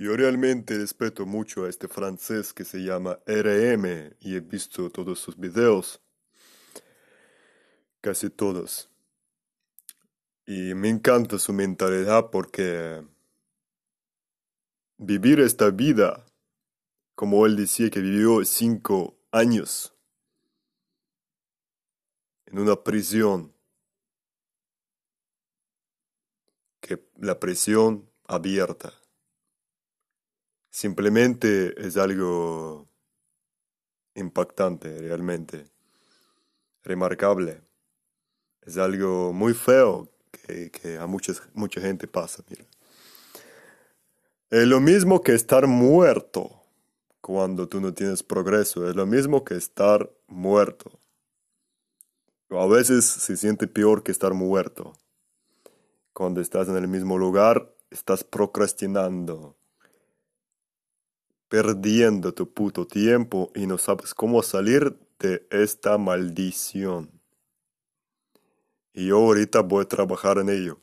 Yo realmente respeto mucho a este francés que se llama RM y he visto todos sus videos, casi todos. Y me encanta su mentalidad porque vivir esta vida, como él decía que vivió cinco años en una prisión, que la prisión abierta simplemente es algo impactante realmente, remarcable. Es algo muy feo que, a mucha gente pasa. Mira. Es lo mismo que estar muerto cuando tú no tienes progreso. Es lo mismo que estar muerto. A veces se siente peor que estar muerto. Cuando estás en el mismo lugar, estás procrastinando perdiendo tu puto tiempo y no sabes cómo salir de esta maldición. Y yo ahorita voy a trabajar en ello.